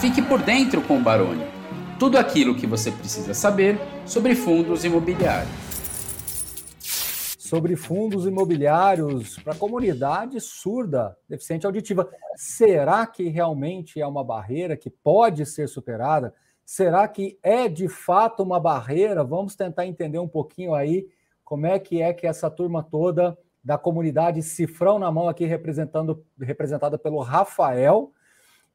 Fique por dentro com o Baroni. Tudo aquilo que você precisa saber sobre fundos imobiliários. Sobre fundos imobiliários para a comunidade surda, deficiente auditiva. Será que realmente é uma barreira que pode ser superada? Será que é de fato uma barreira? Vamos tentar entender um pouquinho aí como é que é que essa turma toda da comunidade Cifrão na Mão aqui representando, representada pelo Rafael,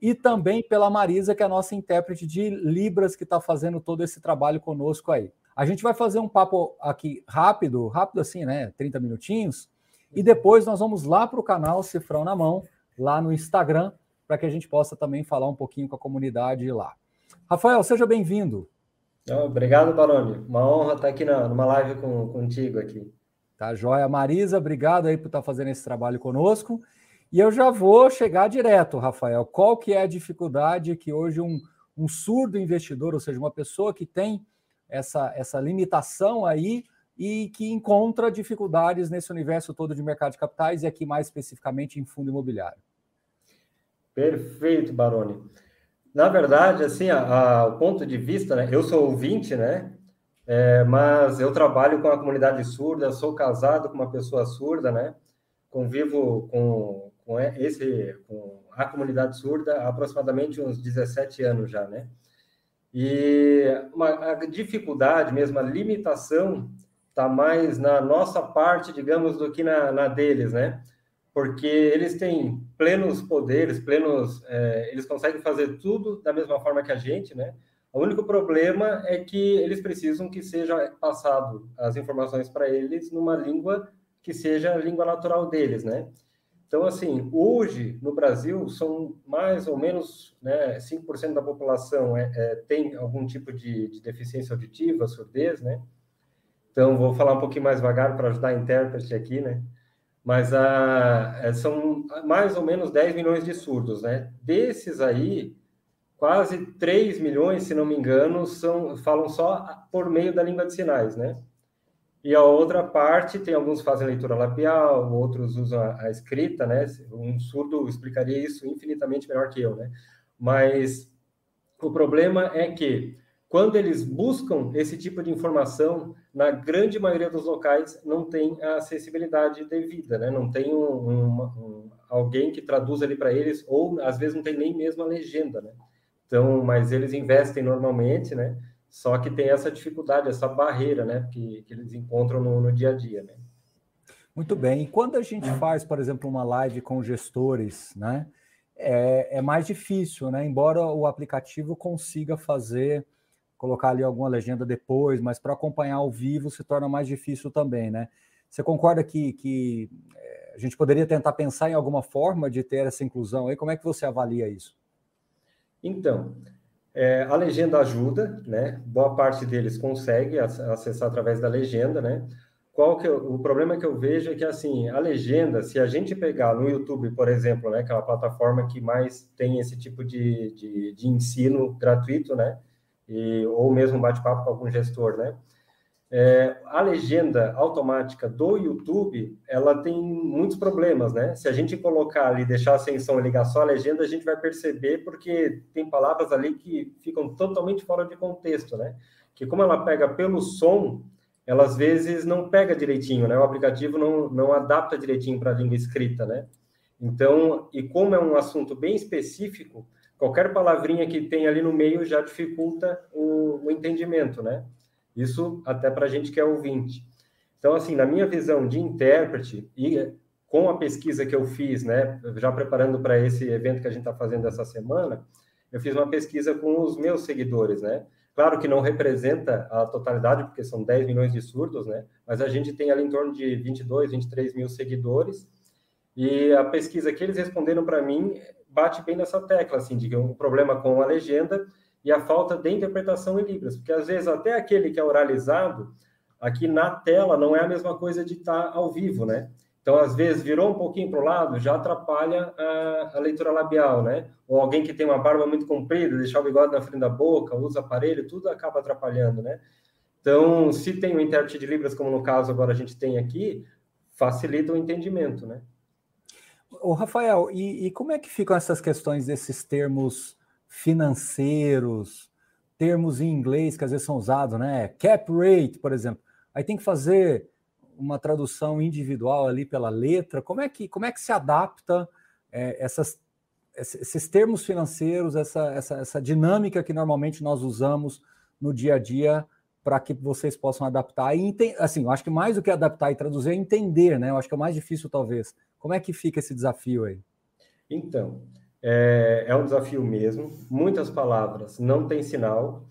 e também pela Marisa, que é a nossa intérprete de Libras, que está fazendo todo esse trabalho conosco aí. A gente vai fazer um papo aqui rápido, rápido assim, né? 30 minutinhos, e depois nós vamos lá para o canal Cifrão na Mão, lá no Instagram, para que a gente possa também falar um pouquinho com a comunidade lá. Rafael, seja bem-vindo. Obrigado, Baroni. Uma honra estar aqui na, numa live com, contigo aqui. Tá joia. Marisa, obrigado aí por estar fazendo esse trabalho conosco. E eu já vou chegar direto, Rafael. Qual que é a dificuldade que hoje um, um surdo investidor, ou seja, uma pessoa que tem essa, essa limitação aí e que encontra dificuldades nesse universo todo de mercado de capitais e aqui mais especificamente em fundo imobiliário? Perfeito, Baroni. Na verdade, assim, a, a, o ponto de vista, né? Eu sou ouvinte, né? É, mas eu trabalho com a comunidade surda, sou casado com uma pessoa surda, né? Convivo com, com esse com a comunidade surda há aproximadamente uns 17 anos já, né? E uma, a dificuldade mesmo, a limitação está mais na nossa parte, digamos, do que na, na deles, né? Porque eles têm plenos poderes, plenos, é, eles conseguem fazer tudo da mesma forma que a gente, né? O único problema é que eles precisam que seja passado as informações para eles numa língua que seja a língua natural deles, né? Então, assim, hoje no Brasil são mais ou menos né, 5% da população é, é, tem algum tipo de, de, deficiência auditiva, surdez, né? Então, vou falar um pouquinho mais devagar para ajudar a intérprete aqui, né? Mas a, é, são mais ou menos 10 milhões de surdos, né? Desses aí, quase 3 milhões, se não me engano, são, falam só por meio da língua de sinais, né? E a outra parte, tem alguns fazem leitura labial, outros usam a, a, escrita, né? Um surdo explicaria isso infinitamente melhor que eu, né? Mas o problema é que quando eles buscam esse tipo de informação, na grande maioria dos locais não tem a acessibilidade devida, né? Não tem um, um, um alguém que traduz ali para eles, ou às vezes não tem nem mesmo a legenda, né? Então, mas eles investem normalmente, né? Só que tem essa dificuldade, essa barreira, né, que, que eles encontram no, no dia a dia, né? Muito bem. E quando a gente faz, por exemplo, uma live com gestores, né, é, é mais difícil, né? Embora o aplicativo consiga fazer, colocar ali alguma legenda depois, mas para acompanhar ao vivo se torna mais difícil também, né? Você concorda que, que é, a gente poderia tentar pensar em alguma forma de ter essa inclusão aí? Como é que você avalia isso? Então, é, a legenda ajuda, né? Boa parte deles consegue acessar através da legenda, né? Qual que eu, o problema que eu vejo é que assim a legenda, se a gente pegar no YouTube, por exemplo, né, que é plataforma que mais tem esse tipo de, de, de ensino gratuito, né? E, ou mesmo bate-papo com algum gestor, né? É, a legenda automática do YouTube, ela tem muitos problemas, né? Se a gente colocar ali, deixar sem som e ligar só a legenda, a gente vai perceber porque tem palavras ali que ficam totalmente fora de contexto, né? Que como ela pega pelo som, ela às vezes não pega direitinho, né? O aplicativo não, não adapta direitinho para a língua escrita, né? Então, e como é um assunto bem específico, qualquer palavrinha que tem ali no meio já dificulta o, o entendimento, né? Isso até para a gente que é ouvinte. Então, assim, na minha visão de intérprete e com a pesquisa que eu fiz, né, já preparando para esse evento que a gente está fazendo essa semana, eu fiz uma pesquisa com os meus seguidores, né? Claro que não representa a totalidade, porque são 10 milhões de surdos, né? Mas a gente tem ali em torno de 22, 23 mil seguidores. E a pesquisa que eles responderam para mim bate bem nessa tecla, assim, de um problema com a legenda e a falta de interpretação em Libras, porque às vezes até aquele que é oralizado, aqui na tela não é a mesma coisa de estar ao vivo, né? Então, às vezes, virou um pouquinho para o lado, já atrapalha a, a, leitura labial, né? Ou alguém que tem uma barba muito comprida, deixar o bigode na frente da boca, usa aparelho, tudo acaba atrapalhando, né? Então, se tem um intérprete de Libras, como no caso agora a gente tem aqui, facilita o entendimento, né? O Rafael, e, e como é que ficam essas questões desses termos financeiros, termos em inglês que às vezes são usados, né? Cap rate, por exemplo. Aí tem que fazer uma tradução individual ali pela letra. Como é que, como é que se adapta é, essas, esses termos financeiros, essa, essa, essa dinâmica que normalmente nós usamos no dia a dia para que vocês possam adaptar e assim, eu acho que mais do que adaptar e traduzir é entender, né? Eu acho que é o mais difícil talvez. Como é que fica esse desafio aí? Então, é, é um desafio mesmo. Muitas palavras não tem sinal.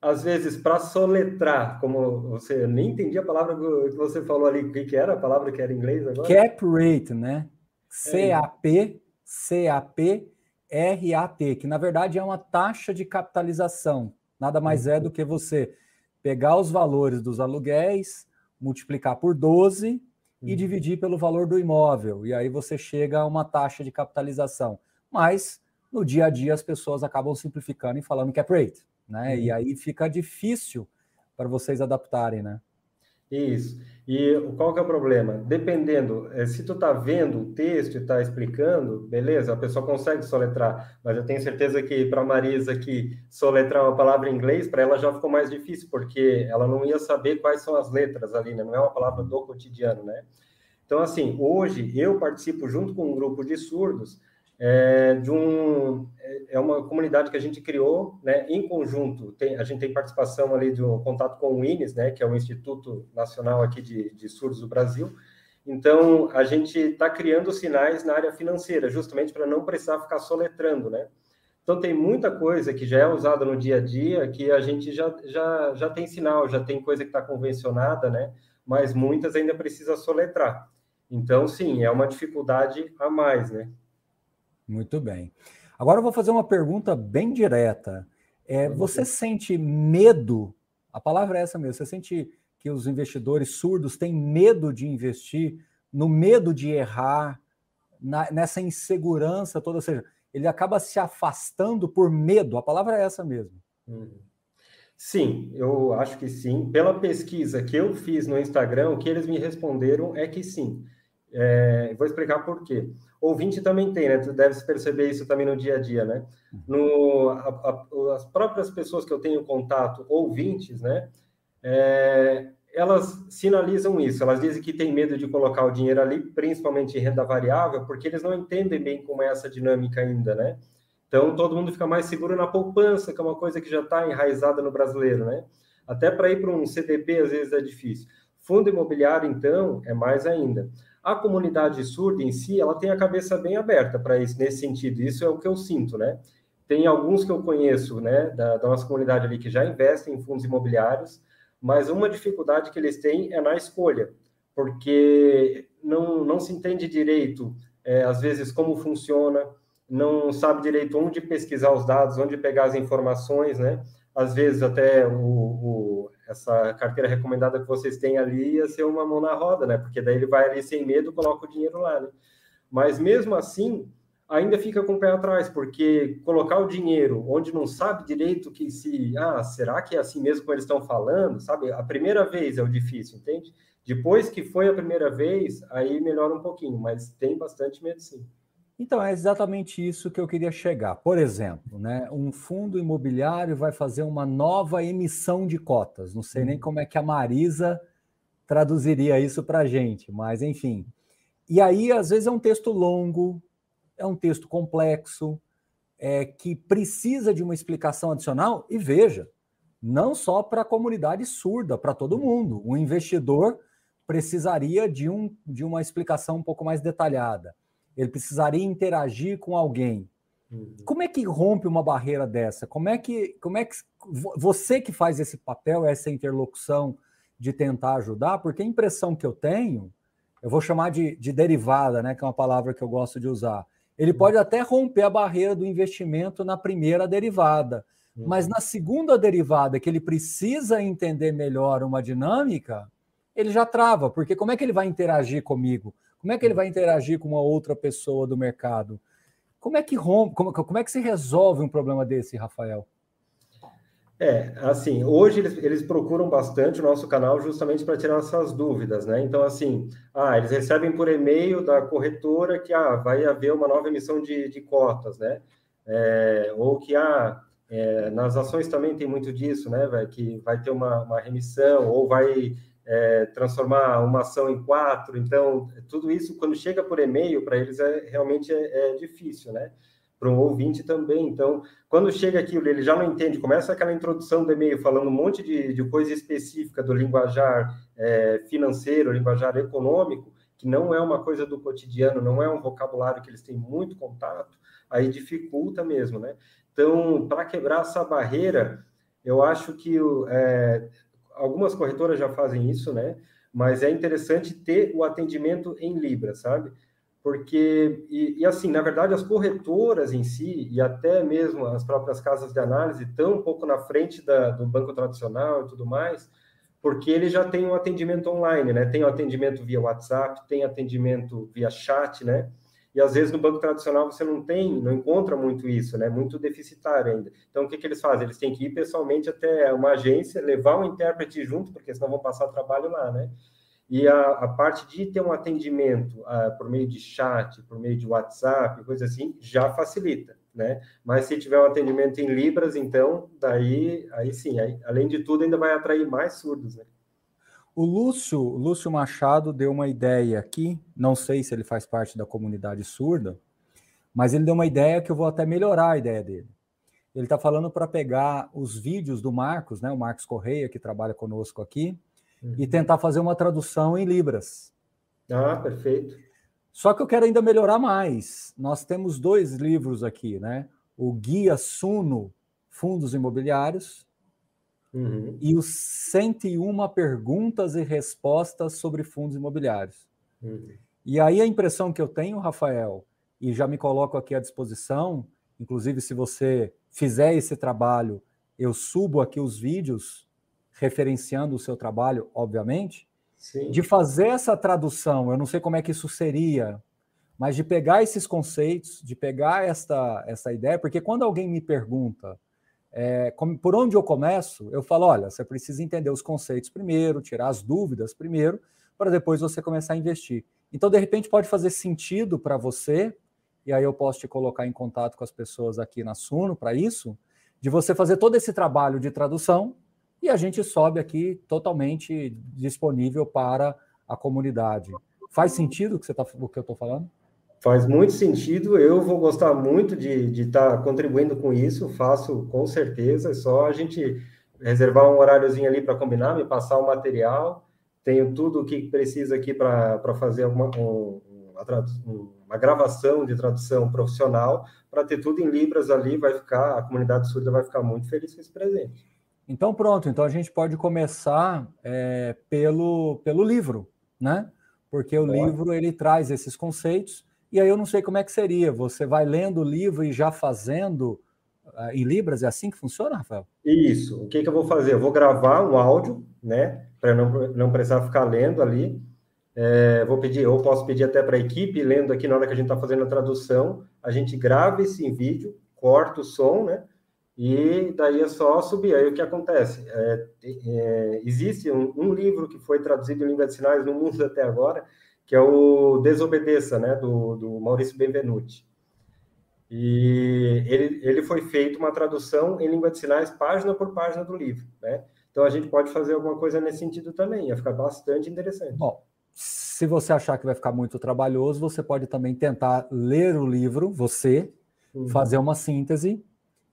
Às vezes, para soletrar, como você nem entendi a palavra que você falou ali, o que, que era a palavra que era em inglês agora? Cap rate, né? C-A-P, C-A-P, R-A-T, que na verdade é uma taxa de capitalização. Nada mais é do que você pegar os valores dos aluguéis, multiplicar por 12 e uhum. dividir pelo valor do imóvel. E aí você chega a uma taxa de capitalização. Mas no dia a dia as pessoas acabam simplificando e falando cap rate, né? Uhum. E aí fica difícil para vocês adaptarem, né? Isso. E qual que é o problema? Dependendo, eh, se tu tá vendo o texto e tá explicando, beleza, a pessoa consegue soletrar, mas eu tenho certeza que para Marisa que soletrar uma palavra em inglês, para ela já ficou mais difícil, porque ela não ia saber quais são as letras ali, né? Não é uma palavra do cotidiano, né? Então, assim, hoje eu participo junto com um grupo de surdos é, de um é uma comunidade que a gente criou, né, em conjunto. Tem, a gente tem participação ali de um contato com o INES, né, que é o Instituto Nacional aqui de, de Surdos do Brasil. Então, a gente está criando sinais na área financeira, justamente para não precisar ficar soletrando, né? Então, tem muita coisa que já é usada no dia a dia que a gente já, já, já tem sinal, já tem coisa que está convencionada, né? Mas muitas ainda precisa soletrar. Então, sim, é uma dificuldade a mais, né? Muito bem. Agora eu vou fazer uma pergunta bem direta. É, você sente medo? A palavra é essa mesmo. Você sente que os investidores surdos têm medo de investir, no medo de errar, na, nessa insegurança toda? Ou seja, ele acaba se afastando por medo. A palavra é essa mesmo. Uhum. Sim, eu acho que sim. Pela pesquisa que eu fiz no Instagram, o que eles me responderam é que sim. É, vou explicar por quê. Ouvinte também tem, né? Tu deve perceber isso também no dia a dia, né? No, a, a, as próprias pessoas que eu tenho contato, ouvintes, né? É, elas sinalizam isso, elas dizem que tem medo de colocar o dinheiro ali, principalmente em renda variável, porque eles não entendem bem como é essa dinâmica ainda, né? Então, todo mundo fica mais seguro na poupança, que é uma coisa que já está enraizada no brasileiro, né? Até para ir para um CDB, às vezes é difícil. Fundo imobiliário, então, é mais ainda. A comunidade surda em si, ela tem a cabeça bem aberta para isso, nesse sentido. Isso é o que eu sinto, né? Tem alguns que eu conheço, né, da, da nossa comunidade ali, que já investem em fundos imobiliários, mas uma dificuldade que eles têm é na escolha, porque não, não se entende direito, é, às vezes, como funciona, não sabe direito onde pesquisar os dados, onde pegar as informações, né? Às vezes até o, o essa carteira recomendada que vocês têm ali ia ser uma mão na roda, né? Porque daí ele vai ali sem medo, coloca o dinheiro lá, né? Mas mesmo assim, ainda fica com o pé atrás, porque colocar o dinheiro onde não sabe direito que se, ah, será que é assim mesmo como eles estão falando, sabe? A primeira vez é o difícil, entende? Depois que foi a primeira vez, aí melhora um pouquinho, mas tem bastante medo sim. Então, é exatamente isso que eu queria chegar. Por exemplo, né, um fundo imobiliário vai fazer uma nova emissão de cotas. Não sei nem uhum. como é que a Marisa traduziria isso para a gente, mas enfim. E aí, às vezes, é um texto longo, é um texto complexo, é, que precisa de uma explicação adicional. E veja, não só para a comunidade surda, para todo uhum. mundo. O investidor precisaria de, um, de uma explicação um pouco mais detalhada ele precisaria interagir com alguém. Uhum. Como é que rompe uma barreira dessa? Como é que, como é que você que faz esse papel, essa interlocução de tentar ajudar? Porque a impressão que eu tenho, eu vou chamar de, de derivada, né, que é uma palavra que eu gosto de usar. Ele uhum. pode até romper a barreira do investimento na primeira derivada, uhum. mas na segunda derivada, que ele precisa entender melhor uma dinâmica, ele já trava, porque como é que ele vai interagir comigo? Como é que ele vai interagir com uma outra pessoa do mercado? Como é que rompe, como, como é que se resolve um problema desse, Rafael? É, assim, hoje eles, eles procuram bastante o nosso canal justamente para tirar essas dúvidas, né? Então, assim, ah, eles recebem por e-mail da corretora que ah, vai haver uma nova emissão de, de cotas, né? é, ou que ah, é, nas ações também tem muito disso, né, que vai ter uma, uma remissão ou vai é, transformar uma ação em quatro. Então, tudo isso, quando chega por e-mail, para eles é, realmente é, é difícil, né? Para um ouvinte também. Então, quando chega aquilo, ele já não entende, começa aquela introdução do e-mail falando um monte de, de coisa específica do linguajar é, financeiro, linguajar econômico, que não é uma coisa do cotidiano, não é um vocabulário que eles têm muito contato, aí dificulta mesmo, né? Então, para quebrar essa barreira, eu acho que é, algumas corretoras já fazem isso, né? Mas é interessante ter o atendimento em Libra, sabe? Porque, e, e, assim, na verdade, as corretoras em si, e até mesmo as próprias casas de análise, estão um pouco na frente da, do banco tradicional e tudo mais, porque ele já tem um atendimento online, né? Tem um atendimento via WhatsApp, tem atendimento via chat, né? E às vezes no banco tradicional você não tem, não encontra muito isso, né? Muito deficitário ainda. Então o que, que eles fazem? Eles têm que ir pessoalmente até uma agência, levar um intérprete junto, porque senão vão passar trabalho lá, né? E a, a parte de ter um atendimento uh, por meio de chat, por meio de WhatsApp, coisa assim, já facilita, né? Mas se tiver um atendimento em Libras, então, daí, aí sim, aí, além de tudo, ainda vai atrair mais surdos, né? O Lúcio, Lúcio Machado deu uma ideia aqui, não sei se ele faz parte da comunidade surda, mas ele deu uma ideia que eu vou até melhorar a ideia dele. Ele está falando para pegar os vídeos do Marcos, né, o Marcos Correia, que trabalha conosco aqui, uhum. e tentar fazer uma tradução em Libras. Ah, perfeito. Só que eu quero ainda melhorar mais. Nós temos dois livros aqui, né? O Guia Suno Fundos Imobiliários Uhum. E os 101 perguntas e respostas sobre fundos imobiliários. Uhum. E aí a impressão que eu tenho, Rafael, e já me coloco aqui à disposição, inclusive se você fizer esse trabalho, eu subo aqui os vídeos referenciando o seu trabalho, obviamente, Sim. de fazer essa tradução. Eu não sei como é que isso seria, mas de pegar esses conceitos, de pegar esta, essa ideia, porque quando alguém me pergunta é, como, por onde eu começo, eu falo: olha, você precisa entender os conceitos primeiro, tirar as dúvidas primeiro, para depois você começar a investir. Então, de repente, pode fazer sentido para você, e aí eu posso te colocar em contato com as pessoas aqui na Suno para isso, de você fazer todo esse trabalho de tradução e a gente sobe aqui totalmente disponível para a comunidade. Faz sentido o que, você tá, o que eu estou falando? Faz muito sentido, eu vou gostar muito de estar tá contribuindo com isso, faço com certeza, é só a gente reservar um horáriozinho ali para combinar, me passar o material, tenho tudo o que precisa aqui para fazer uma, um, uma, uma gravação de tradução profissional, para ter tudo em Libras ali, vai ficar, a comunidade surda vai ficar muito feliz com esse presente. Então pronto, então a gente pode começar é, pelo, pelo livro, né? Porque o livro ele traz esses conceitos, e aí eu não sei como é que seria. Você vai lendo o livro e já fazendo uh, em Libras? É assim que funciona, Rafael? Isso. O que, que eu vou fazer? Eu vou gravar um áudio, né? Para não, não precisar ficar lendo ali. É, vou pedir, ou posso pedir até para a equipe, lendo aqui na hora que a gente está fazendo a tradução, a gente grava esse em vídeo, corta o som, né? E daí é só subir. Aí o que acontece? É, é, existe um, um, livro que foi traduzido em língua de sinais no mundo até agora, que é o Desobedeça, né, do, do Maurício Benvenuti. E ele, ele foi feito uma tradução em língua de sinais, página por página do livro, né? Então a gente pode fazer alguma coisa nesse sentido também, ia ficar bastante interessante. Bom, se você achar que vai ficar muito trabalhoso, você pode também tentar ler o livro, você, uhum. fazer uma síntese,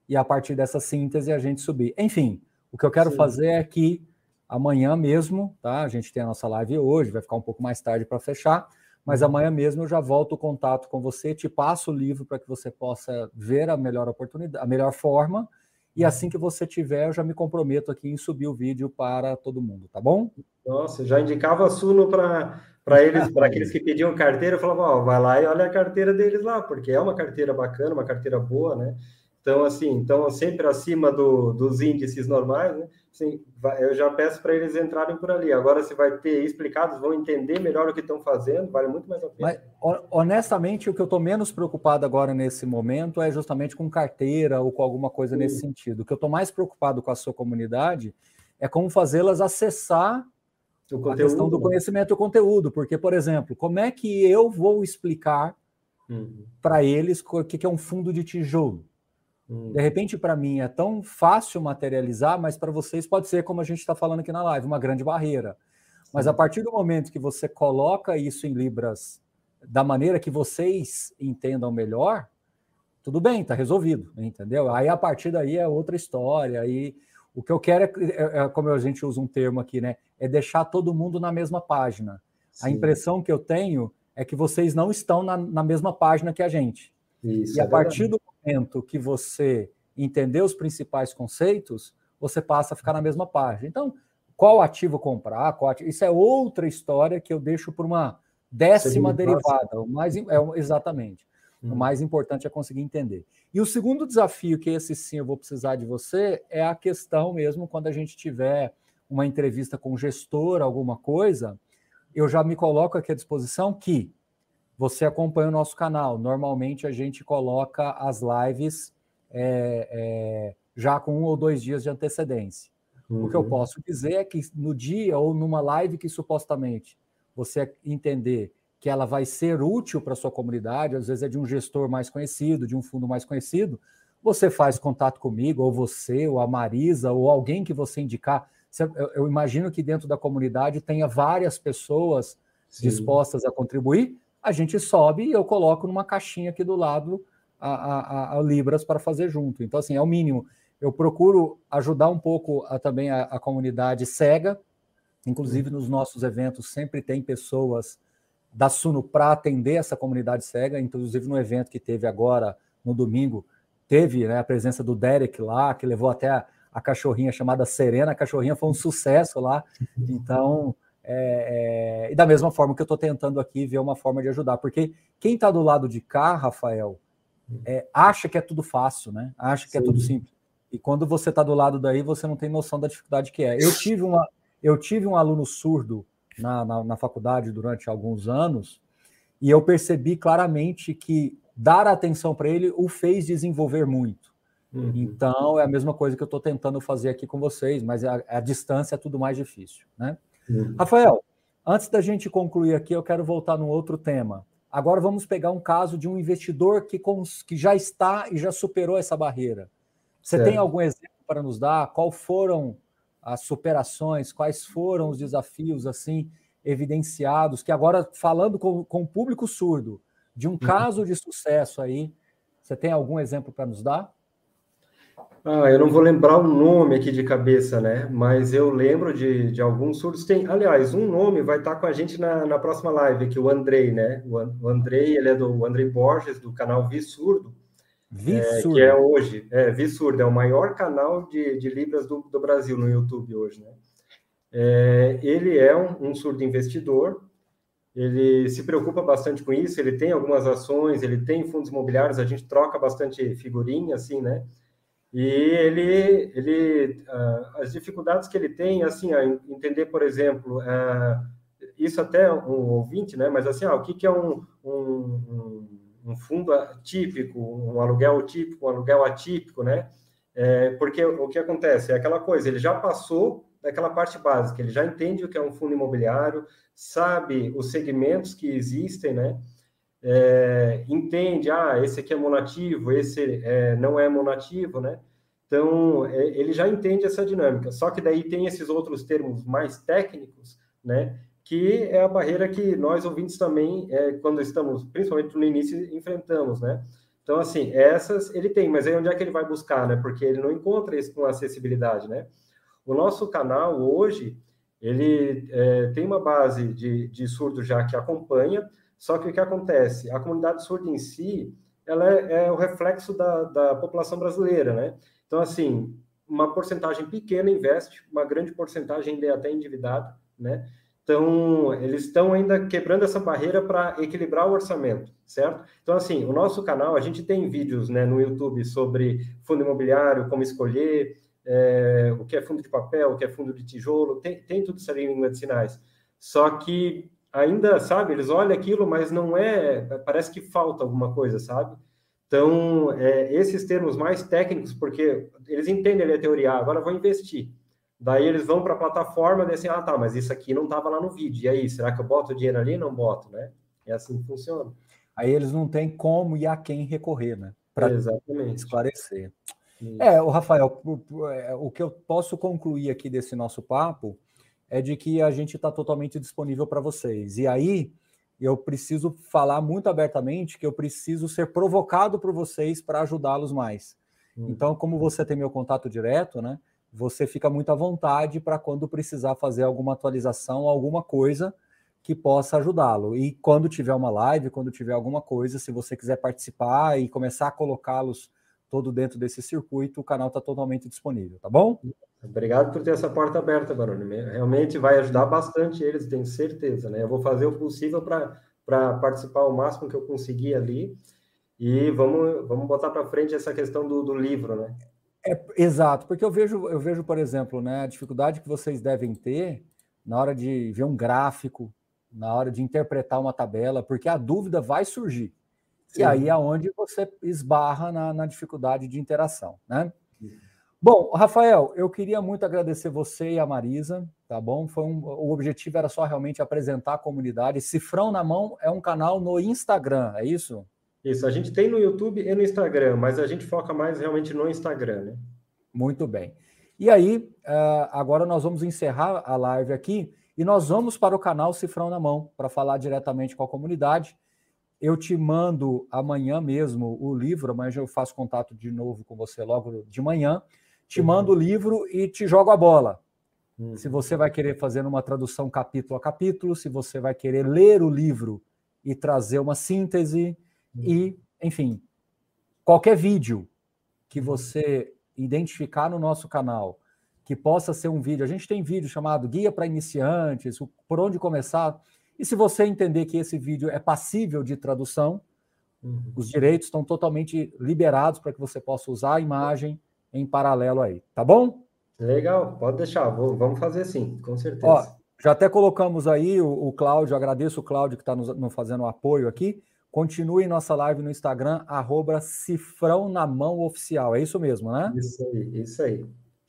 e a partir dessa síntese a gente subir. Enfim, o que eu quero Sim. fazer é que amanhã mesmo, tá? A gente tem a nossa live hoje, vai ficar um pouco mais tarde para fechar, mas uhum. amanhã mesmo eu já volto o contato com você, te passo o livro para que você possa ver a melhor oportunidade, a melhor forma, e assim que você tiver, eu já me comprometo aqui em subir o vídeo para todo mundo, tá bom? Nossa, já indicava a Suno para para eles, para aqueles que pediam carteira, eu falava, ó, vai lá e olha a carteira deles lá, porque é uma carteira bacana, uma carteira boa, né? Então, assim, então sempre acima do, dos índices normais, né? Sim, eu já peço para eles entrarem por ali. Agora, se vai ter explicados, vão entender melhor o que estão fazendo, vale muito mais a pena. Mas, honestamente, o que eu estou menos preocupado agora nesse momento é justamente com carteira ou com alguma coisa Sim. nesse sentido. O que eu estou mais preocupado com a sua comunidade é como fazê-las acessar a questão do conhecimento e o conteúdo. Porque, por exemplo, como é que eu vou explicar uhum. para eles o que é um fundo de tijolo? Hum. De repente, para mim, é tão fácil materializar, mas para vocês pode ser, como a gente está falando aqui na live, uma grande barreira. Mas a partir do momento que você coloca isso em Libras da maneira que vocês entendam melhor, tudo bem, está resolvido, entendeu? Aí a partir daí é outra história. Aí o que eu quero é, é, é, como a gente usa um termo aqui, né? É deixar todo mundo na mesma página. Sim. A impressão que eu tenho é que vocês não estão na, na mesma página que a gente. Isso, e a é partir do momento que você entender os principais conceitos, você passa a ficar na mesma página. Então, qual ativo comprar? Qual ativo... Isso é outra história que eu deixo por uma décima derivada. O mais, é, exatamente. Hum. O mais importante é conseguir entender. E o segundo desafio, que esse sim eu vou precisar de você, é a questão mesmo quando a gente tiver uma entrevista com o gestor, alguma coisa, eu já me coloco aqui à disposição que você acompanha o nosso canal. Normalmente a gente coloca as lives é, é, já com um ou dois dias de antecedência. Uhum. O que eu uhum. posso dizer é que no dia ou numa live que supostamente você entender que ela vai ser útil para a sua comunidade, às vezes é de um gestor mais conhecido, de um fundo mais conhecido, você faz contato comigo, ou você, ou a Marisa, ou alguém que você indicar. Eu imagino que dentro da comunidade tenha várias pessoas Sim. dispostas a contribuir. A gente sobe e eu coloco numa caixinha aqui do lado a, a, a Libras para fazer junto. Então, assim, é o mínimo. Eu procuro ajudar um pouco a, também a, comunidade cega, inclusive nos nossos eventos sempre tem pessoas da Suno para atender essa comunidade cega, inclusive no evento que teve agora no domingo, teve né, a presença do Derek lá, que levou até a, a, cachorrinha chamada Serena, a cachorrinha foi um sucesso lá, então, é, é, e da mesma forma que eu estou tentando aqui ver uma forma de ajudar, porque quem está do lado de cá, Rafael, é, acha que é tudo fácil, né? Acha que Sim. é tudo simples. E quando você está do lado daí, você não tem noção da dificuldade que é. Eu tive, uma, eu tive um aluno surdo na, na, na faculdade durante alguns anos, e eu percebi claramente que dar atenção para ele o fez desenvolver muito. Uhum. Então, é a mesma coisa que eu estou tentando fazer aqui com vocês, mas a, a distância é tudo mais difícil. Né? Uhum. Rafael, antes da gente concluir aqui, eu quero voltar num outro tema. Agora vamos pegar um caso de um investidor que, que já está e já superou essa barreira. Você certo. tem algum exemplo para nos dar? Qual foram as superações, quais foram os desafios assim evidenciados, que agora, falando com, com o público surdo, de um uhum. caso de sucesso aí, você tem algum exemplo para nos dar? Ah, eu não vou lembrar o nome aqui de cabeça, né? Mas eu lembro de, de alguns surdos. Tem, aliás, um nome vai estar com a gente na, na próxima live, que o Andrei, né? O, o Andrei, ele é do Andrei Borges, do canal Vi Surdo. É, que é hoje, é, Vissurdo, é o maior canal de, de Libras do, do Brasil no YouTube hoje, né? É, ele é um, um, surdo investidor, ele se preocupa bastante com isso, ele tem algumas ações, ele tem fundos imobiliários, a gente troca bastante figurinha, assim, né? E ele, ele uh, as dificuldades que ele tem, assim, a entender, por exemplo, uh, isso até um ouvinte, né? Mas assim, ah, o que, que é um, um, um fundo atípico, um aluguel típico, um aluguel atípico, né? É, porque o que acontece é aquela coisa, ele já passou daquela parte básica, ele já entende o que é um fundo imobiliário, sabe os segmentos que existem, né? É, entende, ah, esse aqui é monativo, esse é, não é monativo, né? Então, é, ele já entende essa dinâmica. Só que daí tem esses outros termos mais técnicos, né? que é a barreira que nós ouvintes também, é, quando estamos, principalmente no início, enfrentamos, né? Então, assim, essas ele tem, mas aí onde é que ele vai buscar, né? Porque ele não encontra isso com acessibilidade, né? O nosso canal hoje, ele é, tem uma base de, de surdo já que acompanha, só que o que acontece? A comunidade surda em si, ela é, é o reflexo da, da população brasileira, né? Então, assim, uma porcentagem pequena investe, uma grande porcentagem ainda é até endividada, né? Então, eles estão ainda quebrando essa barreira para equilibrar o orçamento, certo? Então, assim, o nosso canal, a gente tem vídeos né, no YouTube sobre fundo imobiliário, como escolher, é, o que é fundo de papel, o que é fundo de tijolo, tem, tem tudo isso ali em língua de sinais. Só que ainda, sabe, eles olham aquilo, mas não é, parece que falta alguma coisa, sabe? Então, é, esses termos mais técnicos, porque eles entendem a teoria, agora vou investir. Daí eles vão para a plataforma e dizem, ah, tá, mas isso aqui não estava lá no vídeo. E aí, será que eu boto o dinheiro ali? Não boto, né? É assim que funciona. Aí eles não têm como e a quem recorrer, né? para esclarecer. Isso. É, o Rafael, é, o que eu posso concluir aqui desse nosso papo é de que a gente está totalmente disponível para vocês. E aí eu preciso falar muito abertamente que eu preciso ser provocado por vocês para ajudá-los mais. Hum. Então, como você tem meu contato direto, né? Você fica muito à vontade para quando precisar fazer alguma atualização, alguma coisa que possa ajudá-lo. E quando tiver uma live, quando tiver alguma coisa, se você quiser participar e começar a colocá-los todo dentro desse circuito, o canal está totalmente disponível, tá bom? Obrigado por ter essa porta aberta, Baroni. Realmente vai ajudar bastante eles, tenho certeza, né? Eu vou fazer o possível para participar o máximo que eu conseguir ali. E vamos, vamos botar para frente essa questão do, do livro, né? É, exato, porque eu vejo, eu vejo, por exemplo, né, a dificuldade que vocês devem ter na hora de ver um gráfico, na hora de interpretar uma tabela, porque a dúvida vai surgir. Sim. E aí é onde você esbarra na, na dificuldade de interação, né? Bom, Rafael, eu queria muito agradecer você e a Marisa, tá bom? Foi um, o objetivo era só realmente apresentar a comunidade. Cifrão na Mão é um canal no Instagram, é isso? Isso, a gente tem no YouTube e no Instagram, mas a gente foca mais realmente no Instagram, né? Muito bem. E aí, uh, agora nós vamos encerrar a live aqui e nós vamos para o canal Cifrão na Mão para falar diretamente com a comunidade. Eu te mando amanhã mesmo o livro, amanhã eu faço contato de novo com você logo de manhã. Te mando o livro e te jogo a bola. Uhum. Se você vai querer fazer uma tradução capítulo a capítulo, se você vai querer ler o livro e trazer uma síntese, uhum. e, enfim, qualquer vídeo que você identificar no nosso canal que possa ser um vídeo. A gente tem vídeo chamado Guia para Iniciantes, por onde começar. E se você entender que esse vídeo é passível de tradução, uhum. os direitos estão totalmente liberados para que você possa usar a imagem em paralelo aí, tá bom? Legal, pode deixar, vou, vamos fazer sim, com certeza. Ó, já até colocamos aí o, o Cláudio, agradeço o Cláudio que está nos, nos, fazendo o apoio aqui. Continue nossa live no Instagram, arroba Cifrão na Mão Oficial. É isso mesmo, né? Isso aí, isso aí.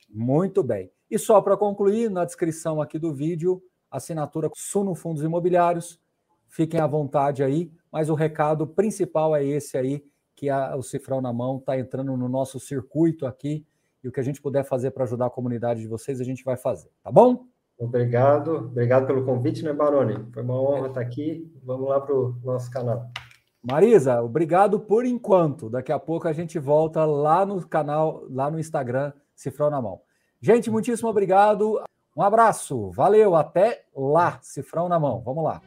Muito bem. E só para concluir, na descrição aqui do vídeo, assinatura Suno Fundos Imobiliários. Fiquem à vontade aí, mas o recado principal é esse aí, que a, o Cifrão na Mão está entrando no nosso circuito aqui, e o que a gente puder fazer para ajudar a comunidade de vocês, a gente vai fazer, tá bom? Obrigado, obrigado pelo convite, né, Baroni? Foi uma honra estar aqui. Vamos lá para o nosso canal. Marisa, obrigado por enquanto. Daqui a pouco a gente volta lá no canal, lá no Instagram, Cifrão na mão. Gente, muitíssimo obrigado. Um abraço. Valeu. Até lá. Cifrão na mão. Vamos lá.